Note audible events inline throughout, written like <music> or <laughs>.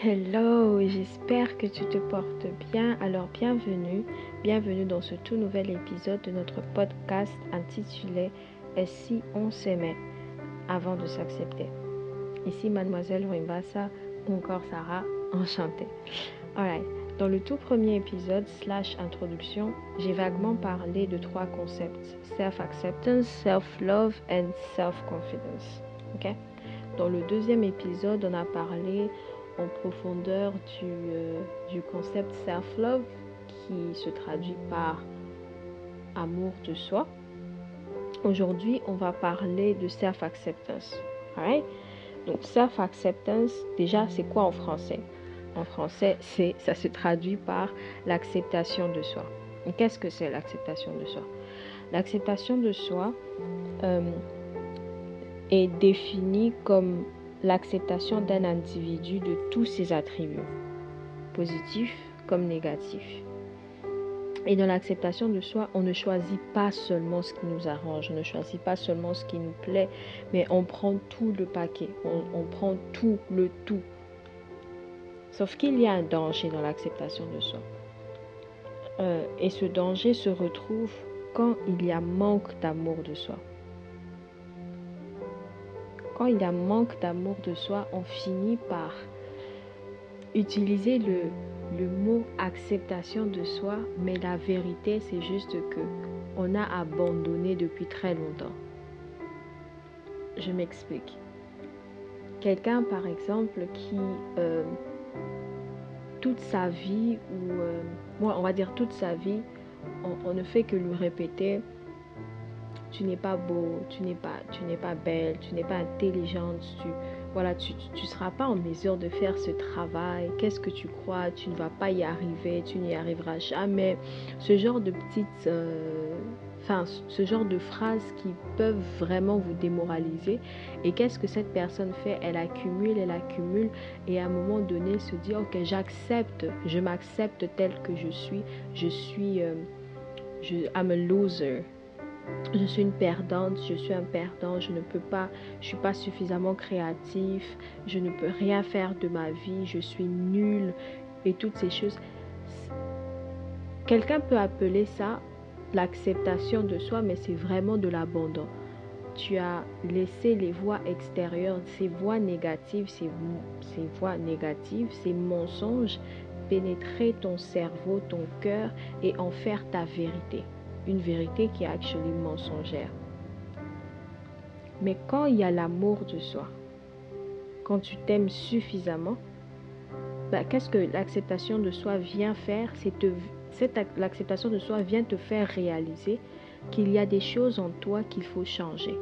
Hello, j'espère que tu te portes bien. Alors bienvenue, bienvenue dans ce tout nouvel épisode de notre podcast intitulé Et si on s'aimait? Avant de s'accepter. Ici mademoiselle Rimbassa encore Sarah, enchantée. Alright, dans le tout premier épisode slash introduction, j'ai vaguement parlé de trois concepts self-acceptance, self-love and self-confidence. Ok? Dans le deuxième épisode, on a parlé en profondeur du, euh, du concept self-love qui se traduit par amour de soi. Aujourd'hui, on va parler de self-acceptance. Right? Donc, self-acceptance, déjà, c'est quoi en français? En français, c'est, ça se traduit par l'acceptation de soi. Qu'est-ce que c'est l'acceptation de soi? L'acceptation de soi euh, est définie comme l'acceptation d'un individu de tous ses attributs, positifs comme négatifs. Et dans l'acceptation de soi, on ne choisit pas seulement ce qui nous arrange, on ne choisit pas seulement ce qui nous plaît, mais on prend tout le paquet, on, prend tout, le tout. Sauf qu'il y a un danger dans l'acceptation de soi. Euh, et ce danger se retrouve quand il y a manque d'amour de soi quand il y a manque d'amour de soi, on finit par utiliser le, mot acceptation de soi, mais la vérité, c'est juste que on a abandonné depuis très longtemps. Je m'explique. Quelqu'un, par exemple, qui euh, toute sa vie, ou euh, on va dire toute sa vie, on ne fait que lui répéter tu n'es pas beau, tu n'es pas, tu n'es pas belle, tu n'es pas intelligente, tu voilà, tu ne seras pas en mesure de faire ce travail. Qu'est-ce que tu crois? Tu ne vas pas y arriver, tu n'y arriveras jamais. Ce genre de petites, euh, enfin, ce genre de phrases qui peuvent vraiment vous démoraliser. Et qu'est-ce que cette personne fait? Elle accumule, elle accumule, et à un moment donné se dit ok, j'accepte, je m'accepte tel que je suis. Je suis, euh, je, I'm a loser je suis une perdante, je suis un perdant, je ne peux pas, je suis pas suffisamment créatif, je ne peux rien faire de ma vie, je suis nul et toutes ces choses. Quelqu'un peut appeler ça l'acceptation de soi, mais c'est vraiment de l'abandon. Tu as laissé les voix extérieures, ces voix négatives, ces voix négatives, ces mensonges pénétrer ton cerveau, ton cœur et en faire ta vérité une vérité qui est actuellement mensongère. Mais quand il y a l'amour de soi, quand tu t'aimes suffisamment, bah, qu'est-ce que l'acceptation de soi vient faire? C'est l'acceptation de soi vient te faire réaliser qu'il y a des choses en toi qu'il faut changer.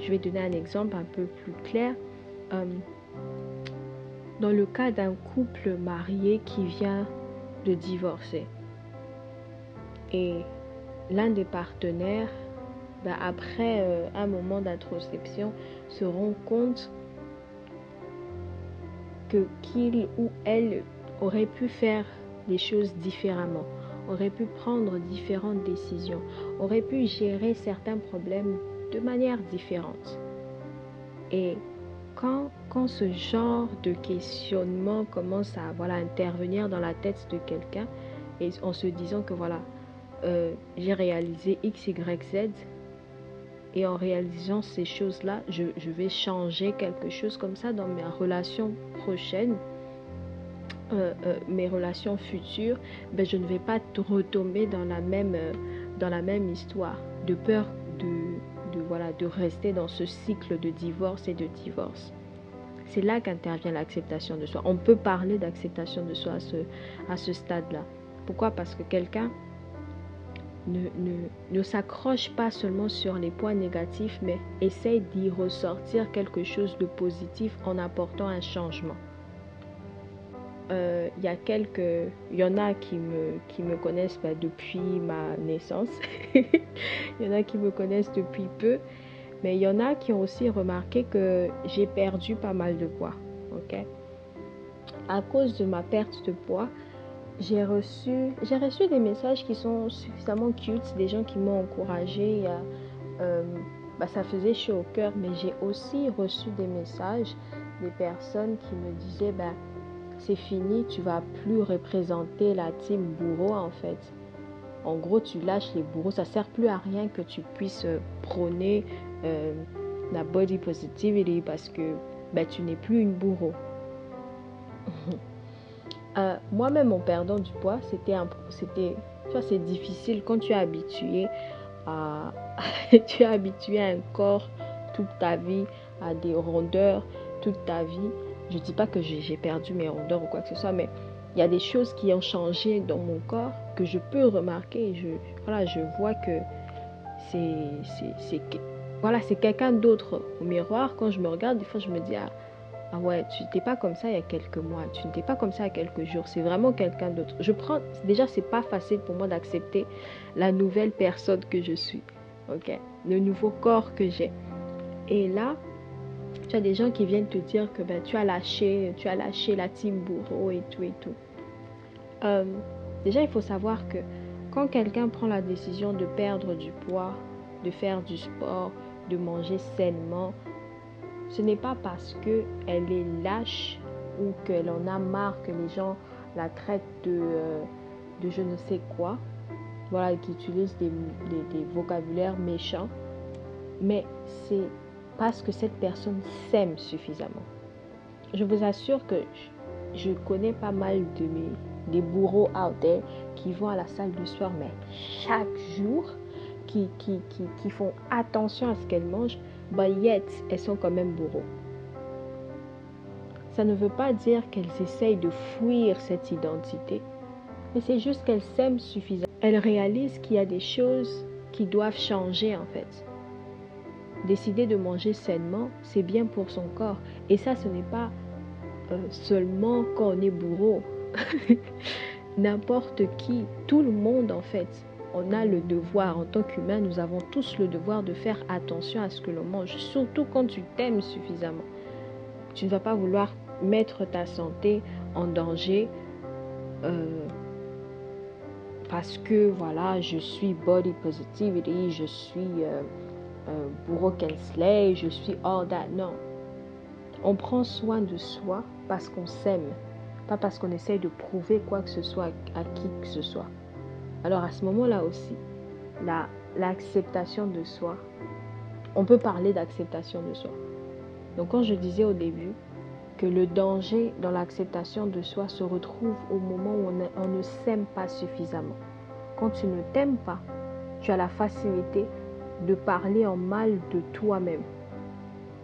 Je vais donner un exemple un peu plus clair. Euh, dans le cas d'un couple marié qui vient de divorcer et l'un des partenaires, bah, après euh, un moment d'introspection, se rend compte que qu'il ou elle aurait pu faire les choses différemment, aurait pu prendre différentes décisions, aurait pu gérer certains problèmes de manière différente. Et quand, quand ce genre de questionnement commence à voilà, intervenir dans la tête de quelqu'un, et en se disant que voilà, euh, j'ai réalisé X, Y, Z. Et en réalisant ces choses-là, je, vais changer quelque chose comme ça dans mes relations prochaines, euh, euh, mes relations futures. Ben, je ne vais pas retomber dans la même, dans la même histoire, de peur de, de, voilà, de rester dans ce cycle de divorce et de divorce. C'est là qu'intervient l'acceptation de soi. On peut parler d'acceptation de soi à ce, à ce stade-là. Pourquoi? Parce que quelqu'un ne, ne, s'accroche pas seulement sur les points négatifs, mais essaye d'y ressortir quelque chose de positif en apportant un changement. Euh, il y a quelques, y en a qui me, qui me connaissent bah, depuis ma naissance. Il <laughs> y en a qui me connaissent depuis peu, mais il y en a qui ont aussi remarqué que j'ai perdu pas mal de poids. À cause de ma perte de poids, j'ai reçu, j'ai reçu des messages qui sont suffisamment cute, des gens qui m'ont encouragé. Euh, bah, ça faisait chaud au cœur, mais j'ai aussi reçu des messages des personnes qui me disaient bah, c'est fini, tu vas plus représenter la team bourreau en fait. En gros, tu lâches les bourreaux, ça sert plus à rien que tu puisses euh, prôner euh, la body positivity parce que ben, tu n'es plus une bourreau. <laughs> Euh, moi-même, en perdant du poids, c'était c'était, c'est difficile quand tu es habitué à, <laughs> tu es habitué à un corps toute ta vie, à des rondeurs toute ta vie. Je dis pas que j'ai perdu mes rondeurs ou quoi que ce soit, mais il y a des choses qui ont changé dans mon corps que je peux remarquer. Je, voilà, je vois que c'est voilà, c'est quelqu'un d'autre au miroir. Quand je me regarde, des fois, je me dis, ah, ah ouais, tu n'étais pas comme ça il y a quelques mois, tu n'étais pas comme ça il y a quelques jours, c'est vraiment quelqu'un d'autre. Je prends, déjà, c'est pas facile pour moi d'accepter la nouvelle personne que je suis, ok, le nouveau corps que j'ai. Et là, tu as des gens qui viennent te dire que ben, tu as lâché, tu as lâché la team bourreau et tout et tout. Euh, déjà, il faut savoir que quand quelqu'un prend la décision de perdre du poids, de faire du sport, de manger sainement, ce n'est pas parce qu'elle est lâche ou qu'elle en a marre que les gens la traitent de, euh, de je ne sais quoi, voilà, qui utilise des, des vocabulaires méchants, mais c'est parce que cette personne s'aime suffisamment. Je vous assure que je connais pas mal de mes des bourreaux out there qui vont à la salle du soir, mais chaque jour, qui, qui, qui, qui font attention à ce qu'elles mangent, but yet, elles sont quand même bourreaux. Ça ne veut pas dire qu'elles essayent de fuir cette identité, mais c'est juste qu'elles s'aiment suffisamment. Elles réalisent qu'il y a des choses qui doivent changer en fait. Décider de manger sainement, c'est bien pour son corps. Et ça, ce n'est pas euh, seulement quand on est bourreau. <laughs> N'importe qui, tout le monde en fait, on a le devoir, en tant qu'humain, nous avons tous le devoir de faire attention à ce que l'on mange, surtout quand tu t'aimes suffisamment. Tu ne vas pas vouloir mettre ta santé en danger euh, parce que voilà, je suis body positivity, je suis euh, euh, Kensley, je suis all that. Non. On prend soin de soi parce qu'on s'aime, pas parce qu'on essaye de prouver quoi que ce soit à qui que ce soit. Alors à ce moment-là aussi, l'acceptation de soi, on peut parler d'acceptation de soi. Donc quand je disais au début que le danger dans l'acceptation de soi se retrouve au moment où on, on ne s'aime pas suffisamment. Quand tu ne t'aimes pas, tu as la facilité de parler en mal de toi-même.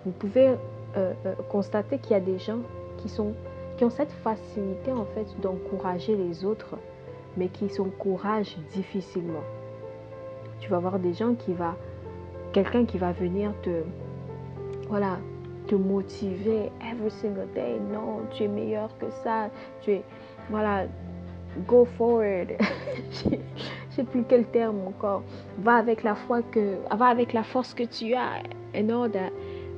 Vous pouvez euh, euh, constater qu'il y a des gens qui, sont, qui ont cette facilité en fait d'encourager les autres, mais qui s'encouragent difficilement. Tu vas voir des gens qui va, quelqu'un qui va venir te, voilà, te motiver every single day. Non, tu es meilleur que ça. Tu es, voilà, go forward. <laughs> je sais plus quel terme encore. Va avec la foi que, va avec la force que tu as.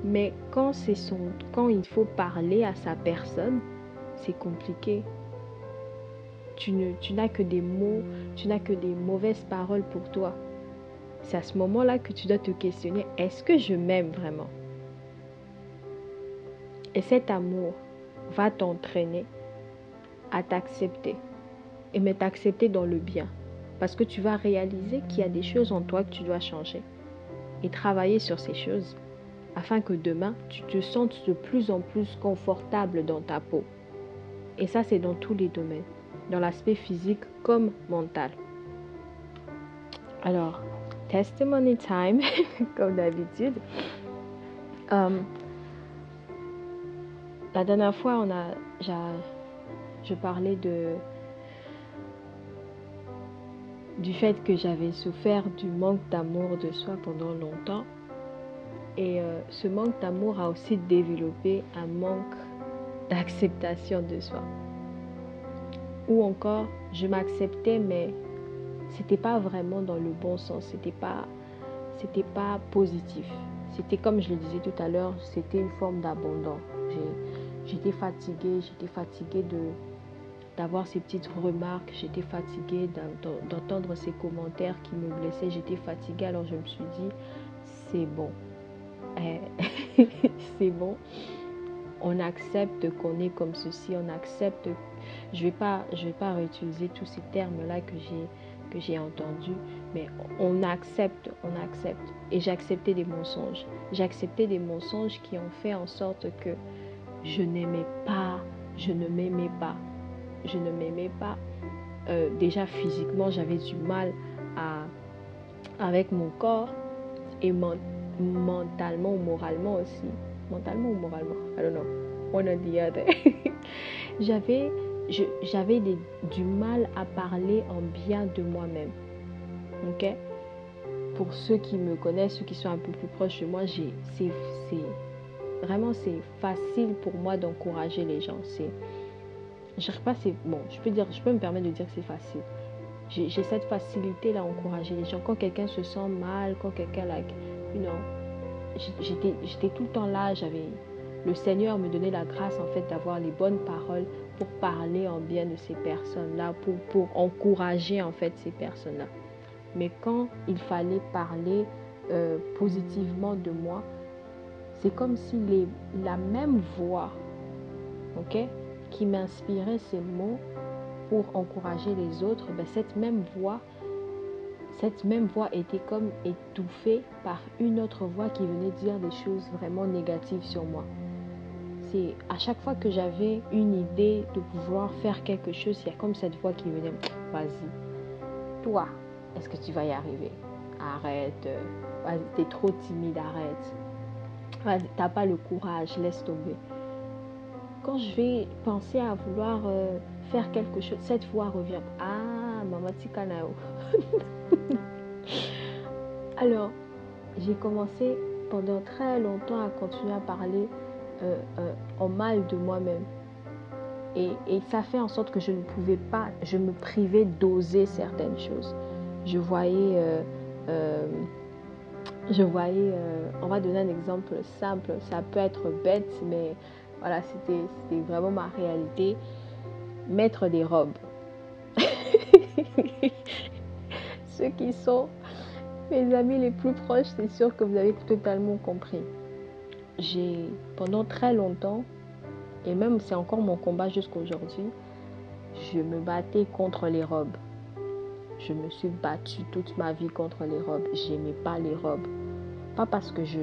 Mais quand c'est son, quand il faut parler à sa personne, c'est compliqué. Tu n'as que des mots, tu n'as que des mauvaises paroles pour toi. C'est à ce moment-là que tu dois te questionner est-ce que je m'aime vraiment? Et cet amour va t'entraîner à t'accepter et mais t'accepter dans le bien. Parce que tu vas réaliser qu'il y a des choses en toi que tu dois changer et travailler sur ces choses afin que demain, tu te sentes de plus en plus confortable dans ta peau. Et ça, c'est dans tous les domaines, dans l'aspect physique comme mental. Alors, testimony time, <laughs> comme d'habitude. Euh, la dernière fois, on a, je parlais de du fait que j'avais souffert du manque d'amour de soi pendant longtemps. Et euh, ce manque d'amour a aussi développé un manque d'acceptation de soi. Ou encore, je m'acceptais, mais c'était pas vraiment dans le bon sens. C'était pas, c'était pas positif. C'était comme je le disais tout à l'heure, c'était une forme d'abandon. J'étais fatiguée, j'étais fatiguée de, d'avoir ces petites remarques. J'étais fatiguée d'entendre ces commentaires qui me blessaient. J'étais fatiguée, alors je me suis dit, c'est bon. Eh, <laughs> c'est bon. on accepte qu'on est comme ceci, on accepte. Je vais pas, vais pas réutiliser tous ces termes-là que j'ai que j'ai entendus, mais on accepte, on accepte. Et j'ai accepté des mensonges. J'ai accepté des mensonges qui ont fait en sorte que je n'aimais pas, je ne m'aimais pas, je ne m'aimais pas. Euh, déjà physiquement, j'avais du mal à, avec mon corps et mentalement ou moralement aussi. Mentalement ou moralement, I don't know, one or the <laughs> j'avais j'avais du mal à parler en bien de moi-même. Ok? Pour ceux qui me connaissent, ceux qui sont un peu plus proches de moi, c'est vraiment c'est facile pour moi d'encourager les gens. C'est je pas c'est bon, je peux dire je peux me permettre de dire que c'est facile. J'ai cette facilité là à encourager les gens quand quelqu'un se sent mal, quand quelqu'un like you know, j'étais tout le temps là, j'avais le Seigneur me donnait la grâce en fait d'avoir les bonnes paroles pour parler en bien de ces personnes-là, pour, pour encourager en fait ces personnes-là. Mais quand il fallait parler euh, positivement de moi, c'est comme si les, la même voix, ok, qui m'inspirait ces mots pour encourager les autres, ben cette même voix, cette même voix était comme étouffée par une autre voix qui venait dire des choses vraiment négatives sur moi à chaque fois que j'avais une idée de pouvoir faire quelque chose, il y a comme cette voix qui venait, vas-y, toi, est-ce que tu vas y arriver? Arrête, t'es trop timide, arrête. T'as pas le courage, laisse tomber. Quand je vais penser à vouloir euh, faire quelque chose, cette voix revient. Ah, maman Tikanao. <laughs> Alors, j'ai commencé pendant très longtemps à continuer à parler euh, euh, en mal de moi-même. Et, ça fait en sorte que je ne pouvais pas, je me privais d'oser certaines choses. Je voyais, euh, je voyais, on va donner un exemple simple, ça peut être bête, mais voilà, c'était vraiment ma réalité. Mettre des robes. <laughs> Ceux qui sont mes amis les plus proches, c'est sûr que vous avez totalement compris j'ai pendant très longtemps, et même c'est encore mon combat jusqu'à aujourd'hui, je me battais contre les robes. Je me suis battue toute ma vie contre les robes. J'aimais pas les robes. Pas parce que je,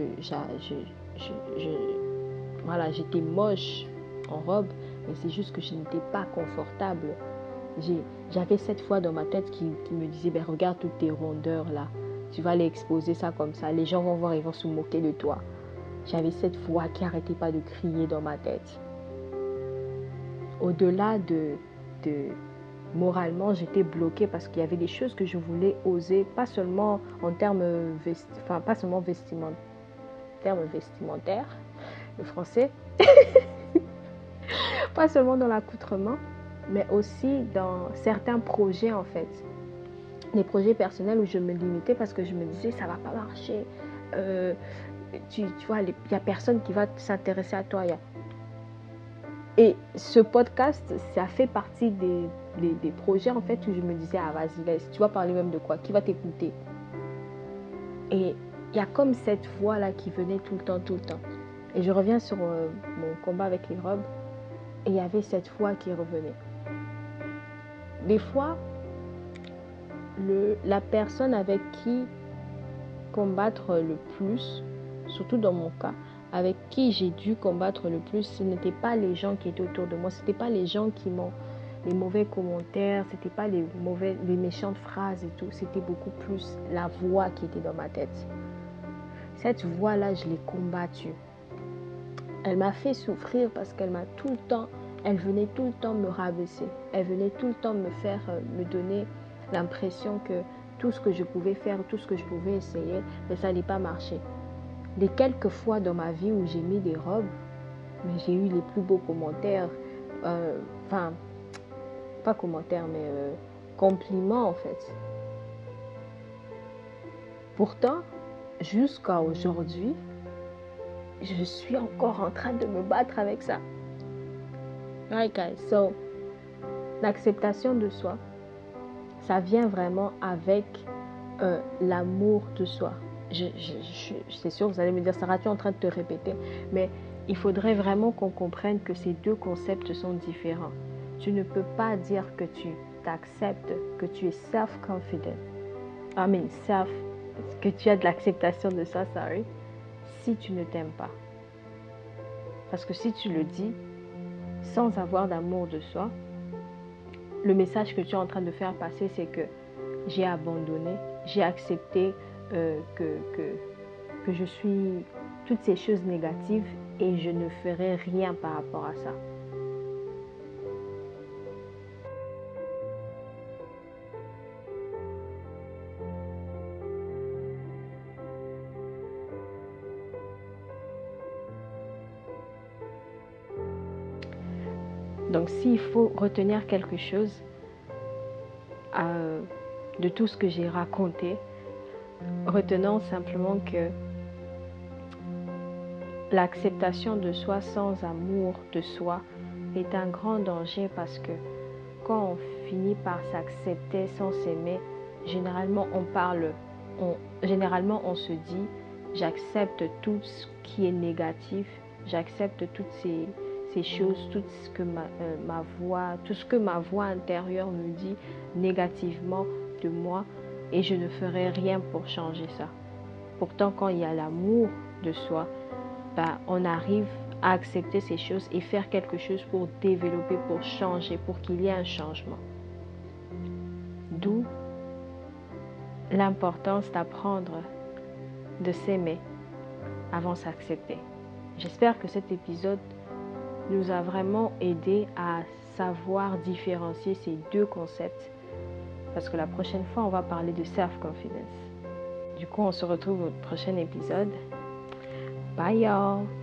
voilà, j'étais moche en robe, mais c'est juste que je n'étais pas confortable. J'avais cette fois dans ma tête qui, me disait, ben, regarde toutes tes rondeurs là. Tu vas les exposer ça comme ça. Les gens vont voir, ils vont se moquer de toi. J'avais cette voix qui n'arrêtait pas de crier dans ma tête. Au-delà de, de moralement, j'étais bloquée parce qu'il y avait des choses que je voulais oser, pas seulement en termes enfin pas seulement vestimentaires, le français, <laughs> pas seulement dans l'accoutrement, mais aussi dans certains projets en fait. Des projets personnels où je me limitais parce que je me disais ça va pas marcher. Euh, tu, vois, il n'y a personne qui va s'intéresser à toi. Et ce podcast, ça fait partie des, des, projets en fait où je me disais, ah vas-y, laisse, tu vas parler même de quoi Qui va t'écouter? Et il y a comme cette voix-là qui venait tout le temps, tout le temps. Et je reviens sur euh, mon combat avec les robes. Et il y avait cette voix qui revenait. Des fois, le, la personne avec qui combattre le plus, surtout dans mon cas, avec qui j'ai dû combattre le plus, ce n'étaient pas les gens qui étaient autour de moi, ce n'étaient pas les gens qui m'ont les mauvais commentaires, ce n'était pas les mauvais, les méchantes phrases et tout, c'était beaucoup plus la voix qui était dans ma tête. Cette voix-là, je l'ai combattue. Elle m'a fait souffrir parce qu'elle m'a tout le temps, elle venait tout le temps me rabaisser. Elle venait tout le temps me faire, euh, me donner l'impression que tout ce que je pouvais faire, tout ce que je pouvais essayer, mais ça n'allait pas marcher les quelques fois dans ma vie où j'ai mis des robes, mais j'ai eu les plus beaux commentaires. Euh, enfin, pas commentaires, mais euh, compliments en fait. Pourtant, jusqu'à aujourd'hui, je suis encore en train de me battre avec ça. Right guys, so l'acceptation de soi, ça vient vraiment avec euh, l'amour de soi je, c'est sûr, vous allez me dire, Sarah, tu es en train de te répéter. Mais il faudrait vraiment qu'on comprenne que ces deux concepts sont différents. Tu ne peux pas dire que tu t'acceptes, que tu es self-confident. I mean, self, que tu as de l'acceptation de ça, sorry, si tu ne t'aimes pas. Parce que si tu le dis sans avoir d'amour de soi, le message que tu es en train de faire passer, c'est que j'ai abandonné, j'ai accepté euh, que, je suis toutes ces choses négatives et je ne ferai rien par rapport à ça. Donc s'il faut retenir quelque chose euh, de tout ce que j'ai raconté, retenons simplement que l'acceptation de soi sans amour de soi est un grand danger parce que quand on finit par s'accepter sans s'aimer, généralement on parle, généralement on se dit j'accepte tout ce qui est négatif, j'accepte toutes ces, choses, tout ce que euh, ma voix, tout ce que ma voix intérieure me dit négativement de moi et je ne ferai rien pour changer ça. Pourtant, quand il y a l'amour de soi, ben, on arrive à accepter ces choses et faire quelque chose pour développer, pour changer, pour qu'il y ait un changement. D'où l'importance d'apprendre de s'aimer avant s'accepter. J'espère que cet épisode nous a vraiment aidé à savoir différencier ces deux concepts parce que la prochaine fois, on va parler de self-confidence. Du coup, on se retrouve au prochain épisode. Bye y'all!